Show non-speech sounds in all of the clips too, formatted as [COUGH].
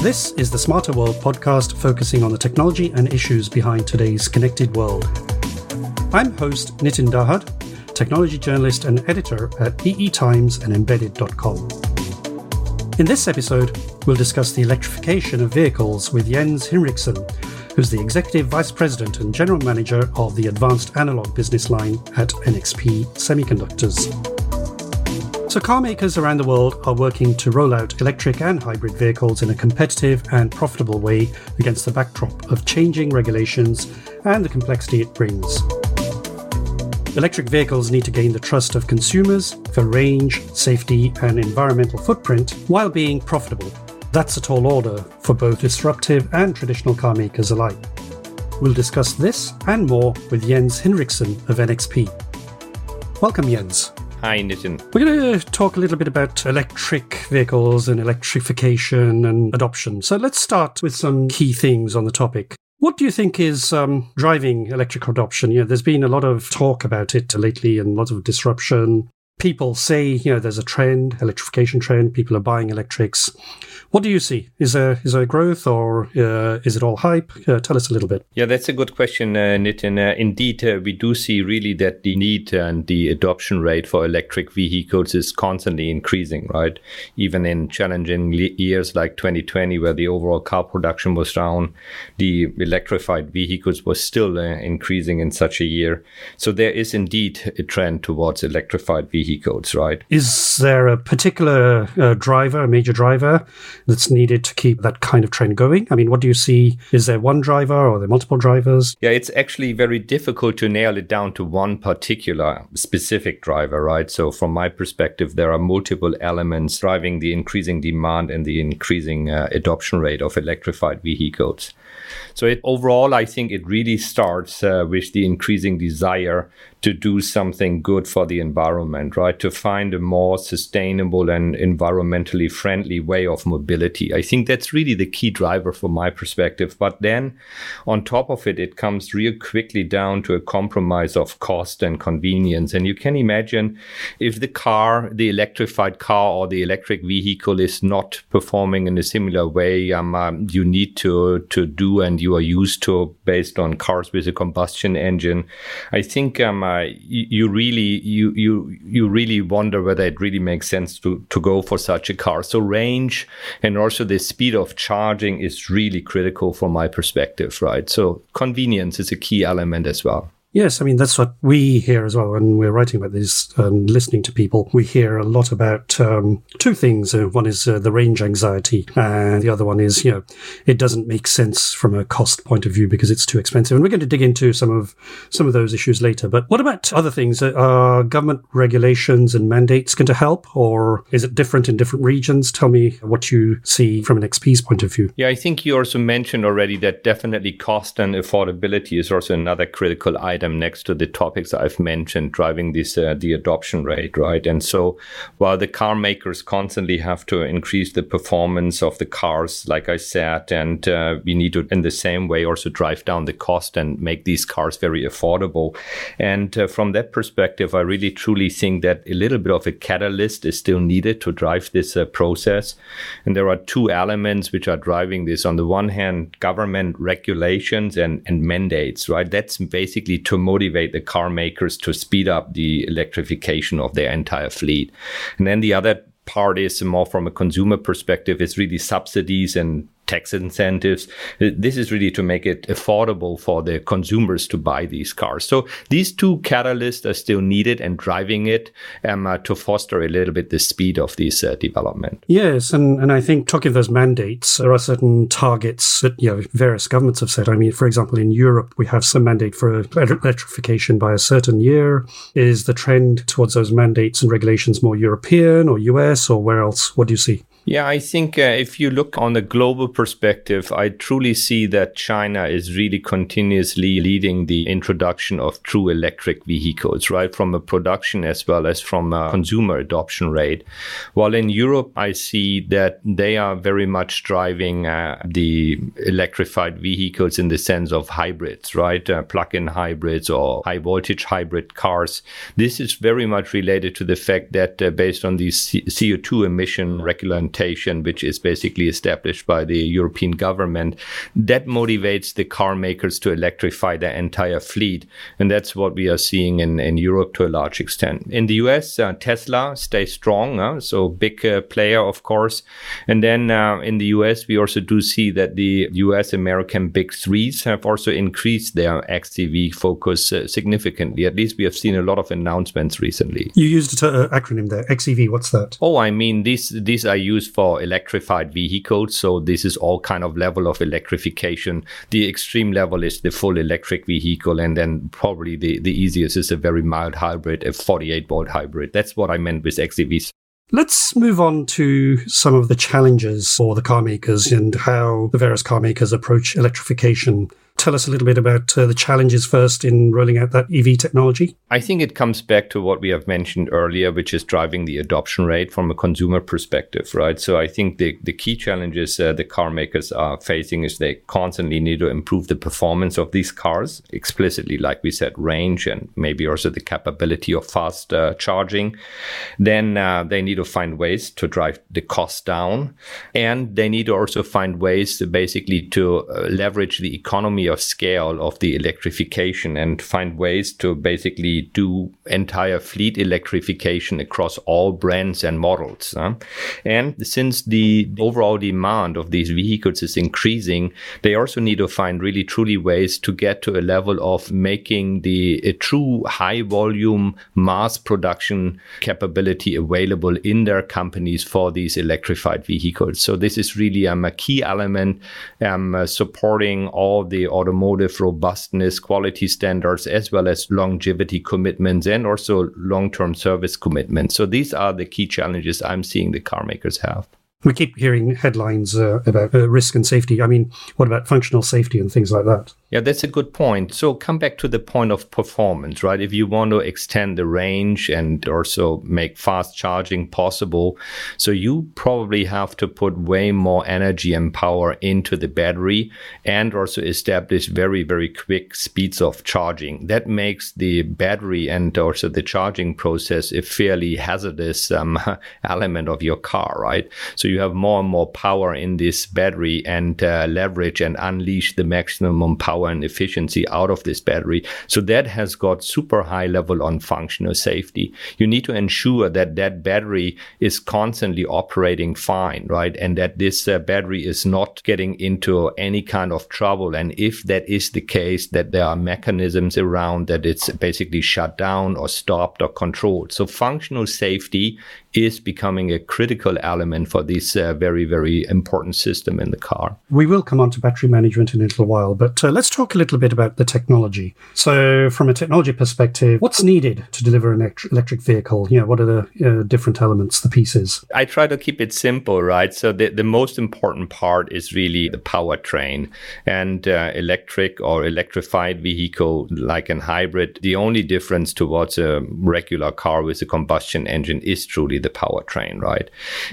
This is the Smarter World podcast focusing on the technology and issues behind today's connected world. I'm host Nitin Dahad, technology journalist and editor at EE Times and Embedded.com. In this episode, we'll discuss the electrification of vehicles with Jens Hinrichsen, who's the executive vice president and general manager of the advanced analog business line at NXP Semiconductors. So, car makers around the world are working to roll out electric and hybrid vehicles in a competitive and profitable way against the backdrop of changing regulations and the complexity it brings. Electric vehicles need to gain the trust of consumers for range, safety, and environmental footprint while being profitable. That's a tall order for both disruptive and traditional car makers alike. We'll discuss this and more with Jens Hinrichsen of NXP. Welcome, Jens. Hi, Nitin. We're going to talk a little bit about electric vehicles and electrification and adoption. So let's start with some key things on the topic. What do you think is um, driving electric adoption? You know, there's been a lot of talk about it lately and lots of disruption. People say, you know, there's a trend, electrification trend. People are buying electrics. What do you see? Is there is there growth or uh, is it all hype? Uh, tell us a little bit. Yeah, that's a good question, uh, Nitin. Uh, indeed, uh, we do see really that the need and the adoption rate for electric vehicles is constantly increasing, right? Even in challenging years like 2020, where the overall car production was down, the electrified vehicles was still uh, increasing in such a year. So there is indeed a trend towards electrified vehicles, right? Is there a particular driver, a major driver? That's needed to keep that kind of trend going? I mean, what do you see? Is there one driver or are there multiple drivers? Yeah, it's actually very difficult to nail it down to one particular specific driver, right? So, from my perspective, there are multiple elements driving the increasing demand and the increasing uh, adoption rate of electrified vehicles. So it, overall, I think it really starts uh, with the increasing desire to do something good for the environment, right? To find a more sustainable and environmentally friendly way of mobility. I think that's really the key driver from my perspective. But then on top of it, it comes real quickly down to a compromise of cost and convenience. And you can imagine if the car, the electrified car or the electric vehicle is not performing in a similar way, um, um, you need to, to do and you are used to based on cars with a combustion engine. I think um, uh, you, you, really you you you really wonder whether it really makes sense to to go for such a car. So range and also the speed of charging is really critical from my perspective, right? So convenience is a key element as well. Yes, I mean, that's what we hear as well. When we're writing about this and listening to people, we hear a lot about um, two things. Uh, one is uh, the range anxiety, and the other one is, you know, it doesn't make sense from a cost point of view because it's too expensive. And we're going to dig into some of some of those issues later. But what about other things? Uh, are government regulations and mandates going to help, or is it different in different regions? Tell me what you see from NXP's point of view. Yeah, I think you also mentioned already that definitely cost and affordability is also another critical item item next to the topics I've mentioned, driving this uh, the adoption rate, right? And so, while the car makers constantly have to increase the performance of the cars, like I said, and uh, we need to, in the same way, also drive down the cost and make these cars very affordable. And uh, from that perspective, I really truly think that a little bit of a catalyst is still needed to drive this uh, process. And there are two elements which are driving this. On the one hand, government regulations and, and mandates, right? That's basically to motivate the car makers to speed up the electrification of their entire fleet. And then the other part is more from a consumer perspective is really subsidies and tax incentives. This is really to make it affordable for the consumers to buy these cars. So these two catalysts are still needed and driving it um, uh, to foster a little bit the speed of this uh, development. Yes, and, and I think talking of those mandates, there are certain targets that you know various governments have set. I mean, for example, in Europe, we have some mandate for electrification by a certain year. Is the trend towards those mandates and regulations more European or US or where else? What do you see? Yeah, I think uh, if you look on the global perspective, I truly see that China is really continuously leading the introduction of true electric vehicles, right? From a production as well as from a consumer adoption rate. While in Europe, I see that they are very much driving uh, the electrified vehicles in the sense of hybrids, right? Uh, plug in hybrids or high voltage hybrid cars. This is very much related to the fact that uh, based on the C- CO2 emission regulation which is basically established by the European government, that motivates the car makers to electrify their entire fleet. And that's what we are seeing in, in Europe to a large extent. In the US, uh, Tesla stays strong, uh, so big uh, player, of course. And then uh, in the US, we also do see that the US American big threes have also increased their XEV focus uh, significantly. At least we have seen a lot of announcements recently. You used an uh, acronym there, XEV. What's that? Oh, I mean, these, these are used for electrified vehicles. So this is all kind of level of electrification. The extreme level is the full electric vehicle. And then probably the, the easiest is a very mild hybrid, a 48 volt hybrid. That's what I meant with XEVs. Let's move on to some of the challenges for the car makers and how the various car makers approach electrification tell us a little bit about uh, the challenges first in rolling out that EV technology? I think it comes back to what we have mentioned earlier, which is driving the adoption rate from a consumer perspective, right? So I think the, the key challenges uh, the car makers are facing is they constantly need to improve the performance of these cars, explicitly, like we said, range and maybe also the capability of fast uh, charging. Then uh, they need to find ways to drive the cost down. And they need to also find ways to basically to uh, leverage the economy of scale of the electrification and find ways to basically do entire fleet electrification across all brands and models. Huh? And since the overall demand of these vehicles is increasing, they also need to find really truly ways to get to a level of making the a true high volume mass production capability available in their companies for these electrified vehicles. So this is really um, a key element um, supporting all the automotive robustness, quality standards, as well as longevity commitments and also long term service commitments. So these are the key challenges I'm seeing the car makers have. We keep hearing headlines uh, about uh, risk and safety. I mean, what about functional safety and things like that? Yeah, that's a good point. So come back to the point of performance, right? If you want to extend the range and also make fast charging possible, so you probably have to put way more energy and power into the battery and also establish very, very quick speeds of charging. That makes the battery and also the charging process a fairly hazardous um, [LAUGHS] element of your car, right? So you have more and more power in this battery and uh, leverage and unleash the maximum power power and efficiency out of this battery. So that has got super high level on functional safety. You need to ensure that that battery is constantly operating fine, right? And that this uh, battery is not getting into any kind of trouble. And if that is the case, that there are mechanisms around that it's basically shut down or stopped or controlled. So functional safety is becoming a critical element for this uh, very, very important system in the car. We will come on to battery management in a little while, but uh, let's talk a little bit about the technology. So, from a technology perspective, what's needed to deliver an electric vehicle? You know, what are the uh, different elements, the pieces? I try to keep it simple, right? So, the, the most important part is really the powertrain and uh, electric or electrified vehicle, like an hybrid. The only difference towards a regular car with a combustion engine is truly the powertrain, right?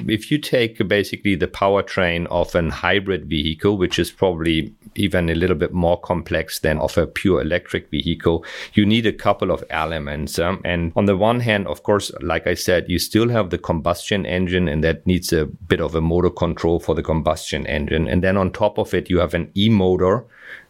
If you take basically the powertrain of an hybrid vehicle, which is probably even a little bit more complex than of a pure electric vehicle, you need a couple of elements. Um, and on the one hand, of course, like I said, you still have the combustion engine, and that needs a bit of a motor control for the combustion engine. And then on top of it, you have an e motor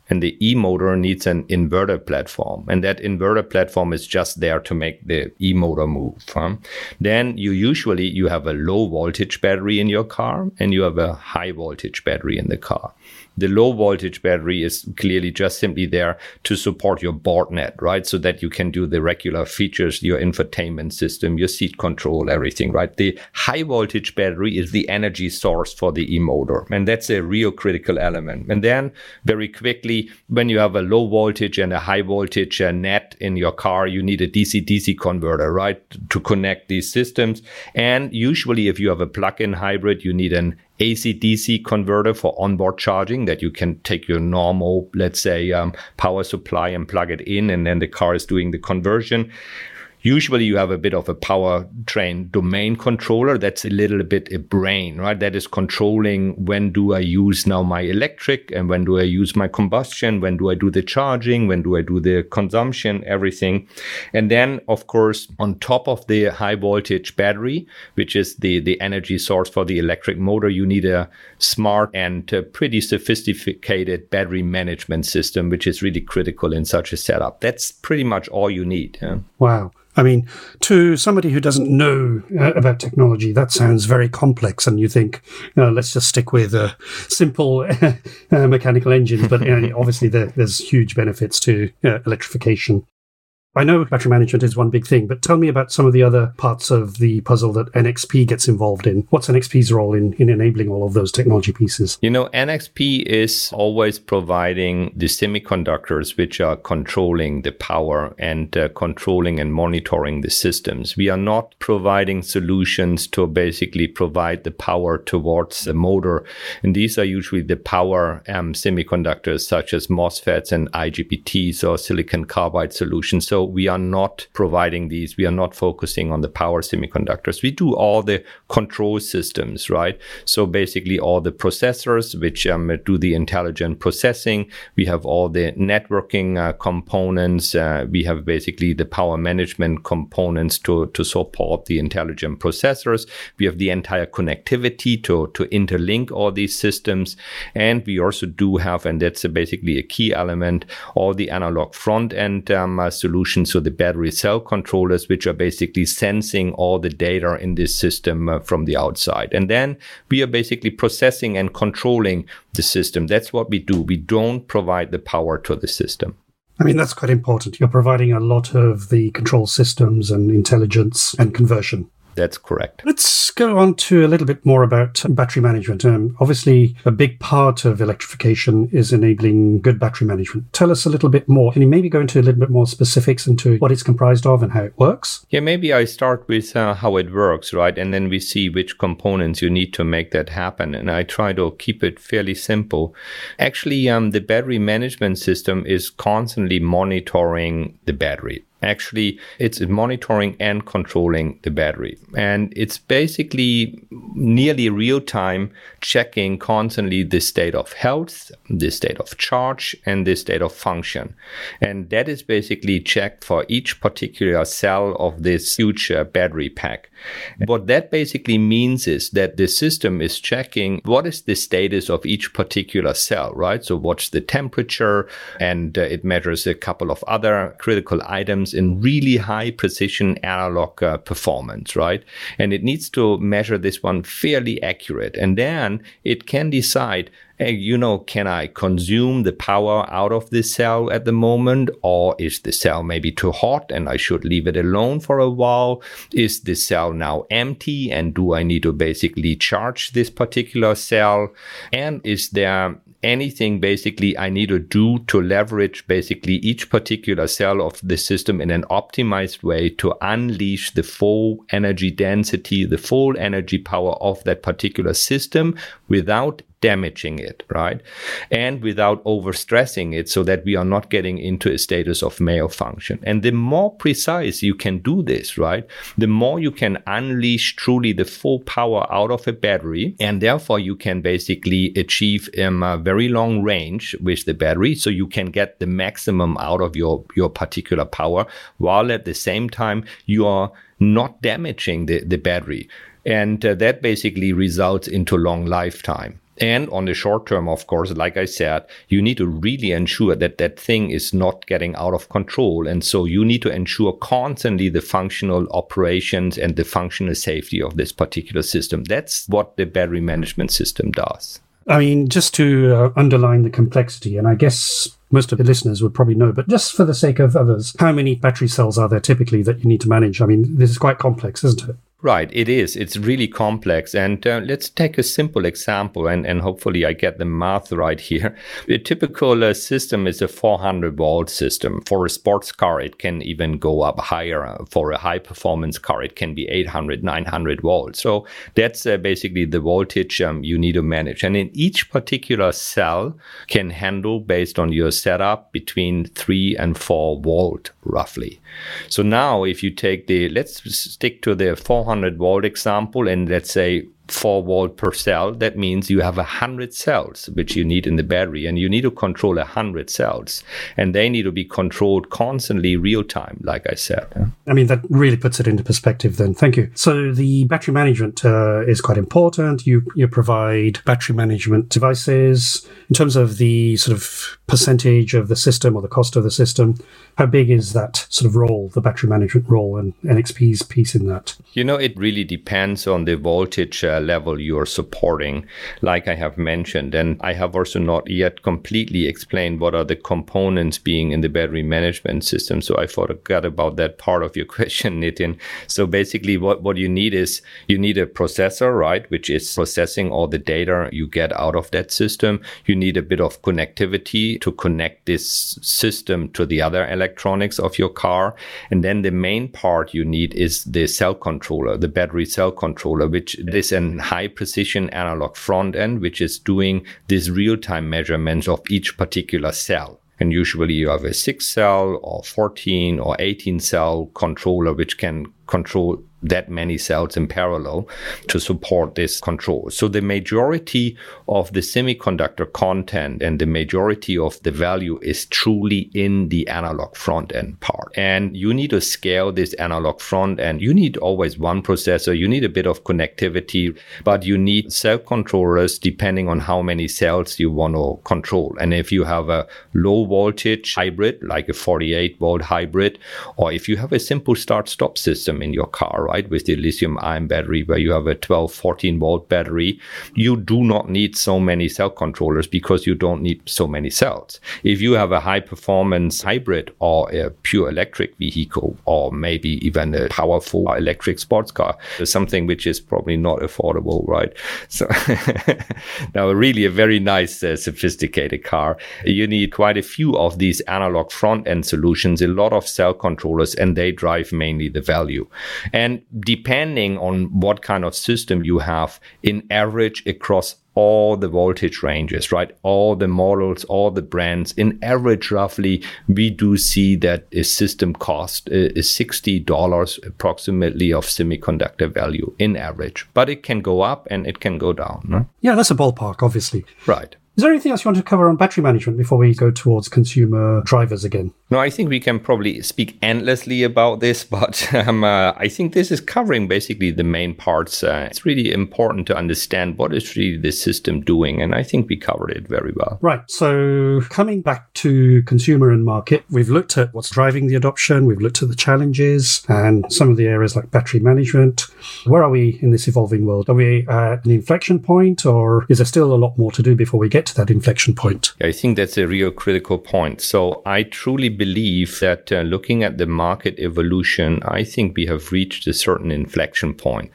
and the e-motor needs an inverter platform and that inverter platform is just there to make the e-motor move huh? then you usually you have a low voltage battery in your car and you have a high voltage battery in the car the low voltage battery is clearly just simply there to support your board net, right? So that you can do the regular features, your infotainment system, your seat control, everything, right? The high voltage battery is the energy source for the e-motor. And that's a real critical element. And then very quickly when you have a low voltage and a high voltage uh, net in your car, you need a DC DC converter, right, to connect these systems. And usually, if you have a plug in hybrid, you need an AC DC converter for onboard charging that you can take your normal, let's say, um, power supply and plug it in, and then the car is doing the conversion. Usually you have a bit of a powertrain domain controller. That's a little bit a brain, right? That is controlling when do I use now my electric and when do I use my combustion? When do I do the charging? When do I do the consumption? Everything. And then, of course, on top of the high voltage battery, which is the, the energy source for the electric motor, you need a smart and uh, pretty sophisticated battery management system, which is really critical in such a setup. That's pretty much all you need. Yeah? Wow. I mean, to somebody who doesn't know uh, about technology, that sounds very complex, and you think, let's just stick with a simple [LAUGHS] uh, mechanical engine. But you obviously, there, there's huge benefits to uh, electrification. I know battery management is one big thing, but tell me about some of the other parts of the puzzle that NXP gets involved in. What's NXP's role in, in enabling all of those technology pieces? You know, NXP is always providing the semiconductors which are controlling the power and uh, controlling and monitoring the systems. We are not providing solutions to basically provide the power towards the motor. And these are usually the power um, semiconductors such as MOSFETs and IGBTs or silicon carbide solutions. So we are not providing these. We are not focusing on the power semiconductors. We do all the control systems, right? So basically all the processors, which um, do the intelligent processing. We have all the networking uh, components. Uh, we have basically the power management components to, to support the intelligent processors. We have the entire connectivity to, to interlink all these systems. And we also do have, and that's basically a key element, all the analog front end um, uh, solutions so the battery cell controllers, which are basically sensing all the data in this system uh, from the outside. And then we are basically processing and controlling the system. That's what we do. We don't provide the power to the system. I mean, that's quite important. You're providing a lot of the control systems and intelligence and conversion. That's correct. Let's go on to a little bit more about battery management. Um, obviously, a big part of electrification is enabling good battery management. Tell us a little bit more. Can you maybe go into a little bit more specifics into what it's comprised of and how it works? Yeah, maybe I start with uh, how it works, right? And then we see which components you need to make that happen. And I try to keep it fairly simple. Actually, um, the battery management system is constantly monitoring the battery actually it's monitoring and controlling the battery. And it's basically nearly real time checking constantly the state of health the state of charge and the state of function. And that is basically checked for each particular cell of this uh, battery pack. What that basically means is that the system is checking what is the status of each particular cell right? So what's the temperature? And uh, it measures a couple of other critical items in really high precision analog uh, performance, right? And it needs to measure this one fairly accurate. And then it can decide hey, you know, can I consume the power out of this cell at the moment? Or is the cell maybe too hot and I should leave it alone for a while? Is the cell now empty and do I need to basically charge this particular cell? And is there anything basically I need to do to leverage basically each particular cell of the system in an optimized way to unleash the full energy density, the full energy power of that particular system without damaging it, right? And without overstressing it so that we are not getting into a status of malfunction. And the more precise you can do this, right? The more you can unleash truly the full power out of a battery. And therefore you can basically achieve um, a very long range with the battery. So you can get the maximum out of your, your particular power while at the same time you are not damaging the, the battery. And uh, that basically results into long lifetime. And on the short term, of course, like I said, you need to really ensure that that thing is not getting out of control. And so you need to ensure constantly the functional operations and the functional safety of this particular system. That's what the battery management system does. I mean, just to uh, underline the complexity, and I guess most of the listeners would probably know, but just for the sake of others, how many battery cells are there typically that you need to manage? I mean, this is quite complex, isn't it? Right, it is. It's really complex. And uh, let's take a simple example, and, and hopefully I get the math right here. [LAUGHS] A typical uh, system is a 400 volt system. For a sports car, it can even go up higher. For a high performance car, it can be 800, 900 volts. So that's uh, basically the voltage um, you need to manage. And in each particular cell can handle, based on your setup, between 3 and 4 volt roughly. So now if you take the, let's stick to the 400 volt example and let's say 4 volt per cell, that means you have 100 cells which you need in the battery and you need to control 100 cells and they need to be controlled constantly real time, like I said. I mean, that really puts it into perspective then. Thank you. So the battery management uh, is quite important. You, you provide battery management devices in terms of the sort of percentage of the system or the cost of the system. How big is that sort of role, the battery management role and NXP's piece in that? You know, it really depends on the voltage uh, level you're supporting, like I have mentioned. And I have also not yet completely explained what are the components being in the battery management system. So I forgot about that part of your [LAUGHS] question, Nitin. So basically, what, what you need is you need a processor, right, which is processing all the data you get out of that system. You need a bit of connectivity to connect this system to the other electronics of your car. And then the main part you need is the cell controller, the battery cell controller, which is an high precision analog front end, which is doing this real time measurements of each particular cell. And usually you have a six cell or 14 or 18 cell controller, which can control that many cells in parallel to support this control. So the majority of the semiconductor content and the majority of the value is truly in the analog front end part. And you need to scale this analog front end. You need always one processor. You need a bit of connectivity, but you need cell controllers depending on how many cells you want to control. And if you have a low voltage hybrid, like a 48 volt hybrid, or if you have a simple start stop system in your car, right? With the lithium ion battery, where you have a 12, 14 volt battery, you do not need so many cell controllers because you don't need so many cells. If you have a high performance hybrid or a pure electric vehicle, or maybe even a powerful electric sports car, something which is probably not affordable, right? So [LAUGHS] now, really a very nice, uh, sophisticated car. You need quite a few of these analog front end solutions, a lot of cell controllers, and they drive mainly the value. And depending on what kind of system you have, in average across all the voltage ranges, right? All the models, all the brands. In average, roughly, we do see that a system cost uh, is $60 approximately of semiconductor value in average. But it can go up and it can go down. No? Yeah, that's a ballpark, obviously. Right. Is there anything else you want to cover on battery management before we go towards consumer drivers again? No, I think we can probably speak endlessly about this, [LAUGHS] but um, uh, I think this is covering basically the main parts. Uh, it's really important to understand what is really the system doing, and I think we covered it very well. Right. So, coming back to consumer and market, we've looked at what's driving the adoption, we've looked at the challenges, and some of the areas like battery management. Where are we in this evolving world? Are we at an inflection point, or is there still a lot more to do before we get to that inflection point? I think that's a real critical point. So I truly believe that uh, looking at the market evolution, I think we have reached a certain inflection point.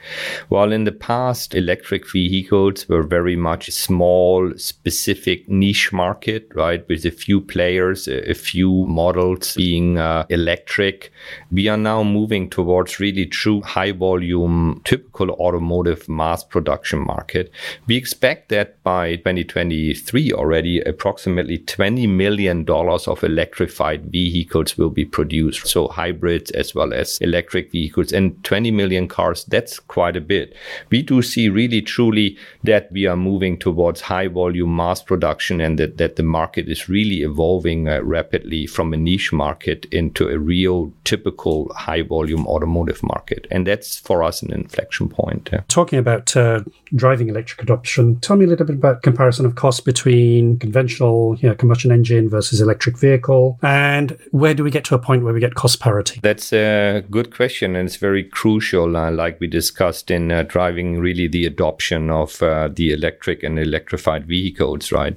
While in the past, electric vehicles were very much a small, specific niche market, right, with a few players, a, few models being uh, electric, we are now moving towards really true high volume, typical automotive mass production market. We expect that by 2023, 2023 already, approximately $20 million of electrified vehicles will be produced. So hybrids as well as electric vehicles and 20 million cars, that's quite a bit. We do see really truly that we are moving towards high volume mass production and that, that the market is really evolving uh, rapidly from a niche market into a real typical high volume automotive market. And that's for us an inflection point. Talking about uh, driving electric adoption, tell me a little bit about comparison of cost between conventional you know, combustion engine versus electric vehicle? And where do we get to a point where we get cost parity? That's a good question, and it's very crucial, uh, like we discussed in uh, driving really the adoption of uh, the electric and electrified vehicles, right?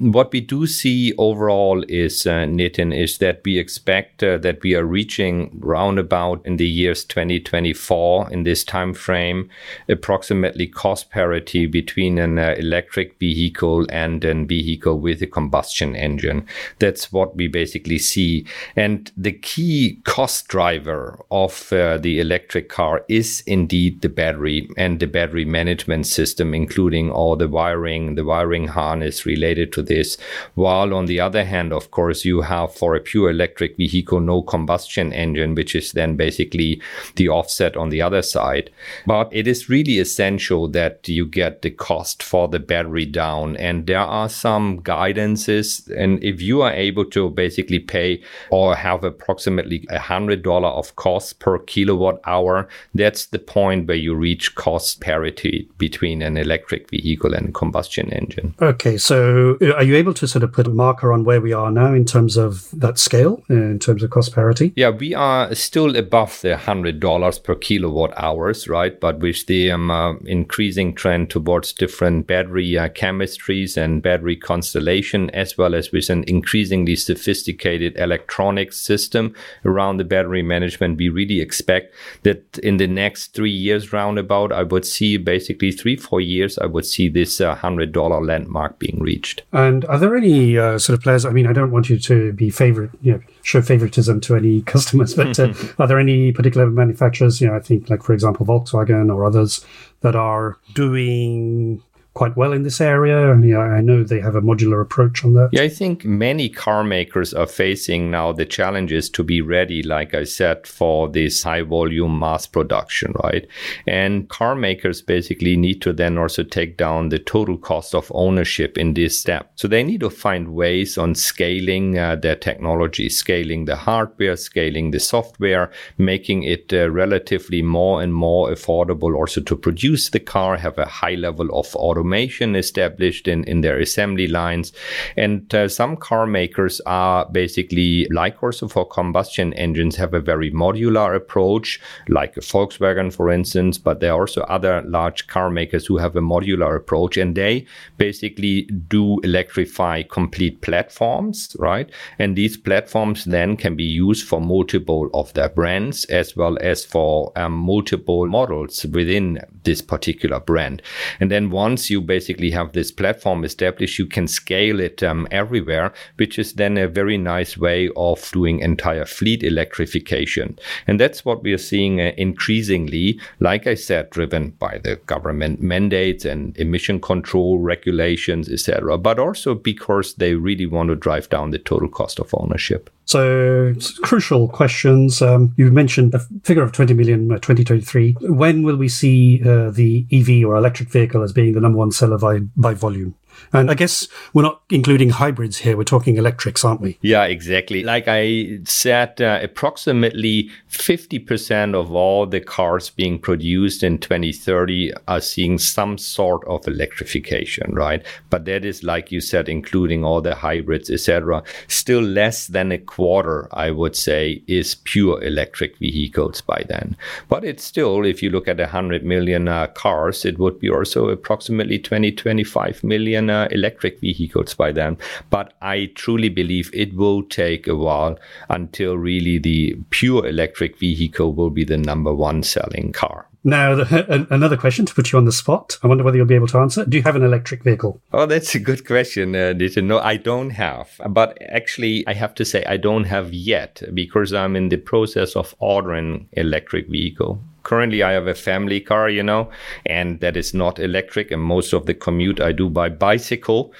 What we do see overall is, uh, Nitin, is that we expect uh, that we are reaching roundabout in the years 2024 in this time frame approximately cost parity between an uh, electric vehicle and a vehicle with a combustion engine. That's what we basically see. And the key cost driver of uh, the electric car is indeed the battery and the battery management system, including all the wiring, the wiring harness related to this. While on the other hand, of course, you have for a pure electric vehicle no combustion engine, which is then basically the offset on the other side. But it is really essential that you get the cost for the battery down. And there are some guidances. And if you are able to basically pay or have approximately a hundred dollar of cost per kilowatt hour, that's the point where you reach cost parity between an electric vehicle and combustion engine. Okay. So uh, are you able to sort of put a marker on where we are now in terms of that scale, in terms of cost parity? Yeah, we are still above the hundred dollars per kilowatt hours, right? But with the um, uh, increasing trend towards different battery uh, chemistries and battery constellation, as well as with an increasingly sophisticated electronic system around the battery management, we really expect that in the next three years, roundabout, I would see basically three, four years, I would see this uh, hundred dollar landmark being reached. And are there any uh, sort of players? I mean, I don't want you to be favorite, you know, show favoritism to any [LAUGHS] customers, but uh, [LAUGHS] are there any particular manufacturers? You know, I think like for example Volkswagen or others that are doing quite well in this area. And yeah, I know they have a modular approach on that. Yeah, I think many car makers are facing now the challenges to be ready, like I said, for this high volume mass production, right? And car makers basically need to then also take down the total cost of ownership in this step. So they need to find ways on scaling uh, their technology, scaling the hardware, scaling the software, making it uh, relatively more and more affordable also to produce the car, have a high level of automation automation established in, in their assembly lines. And uh, some car makers are basically, like also for combustion engines, have a very modular approach, like a Volkswagen, for instance, but there are also other large car makers who have a modular approach and they basically do electrify complete platforms, right? And these platforms then can be used for multiple of their brands as well as for um, multiple models within this particular brand. And then once you you basically have this platform established, you can scale it um, everywhere, which is then a very nice way of doing entire fleet electrification. And that's what we are seeing uh, increasingly, like I said, driven by the government mandates and emission control regulations, etc., but also because they really want to drive down the total cost of ownership. So, crucial questions. Um, you mentioned a figure of 20 million by 2023. When will we see uh, the EV or electric vehicle as being the number one seller by, by volume? And I guess we're not including hybrids here. We're talking electrics, aren't we? Yeah, exactly. Like I said, uh, approximately 50% of all the cars being produced in 2030 are seeing some sort of electrification, right? But that is, like you said, including all the hybrids, etc. Still less than a quarter, I would say, is pure electric vehicles by then. But it's still, if you look at 100 million uh, cars, it would be also approximately 20, 25 million uh, electric vehicles by then. But I truly believe it will take a while until really the pure electric vehicle will be the number one selling car. Now, the, another question to put you on the spot. I wonder whether you'll be able to answer. Do you have an electric vehicle? Oh, that's a good question, uh, No, I don't have. But actually, I have to say I don't have yet because I'm in the process of ordering electric vehicle currently I have a family car, you know, and that is not electric. And most of the commute I do by bicycle.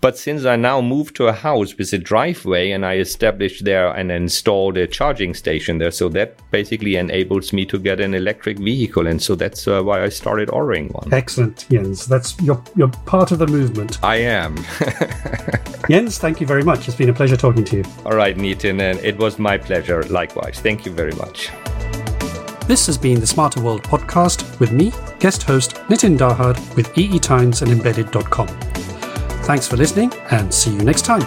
But since I now moved to a house with a driveway and I established there and installed a charging station there, so that basically enables me to get an electric vehicle. And so that's uh, why I started ordering one. Excellent, Jens. That's you're, you're part of the movement. I am. [LAUGHS] Jens, thank you very much. It's been a pleasure talking to you. All right, Nitin, and it was my pleasure. Likewise. Thank you very much. This has been the Smarter World podcast with me, guest host Nitin Dahad with EE Times and Embedded.com. Thanks for listening and see you next time.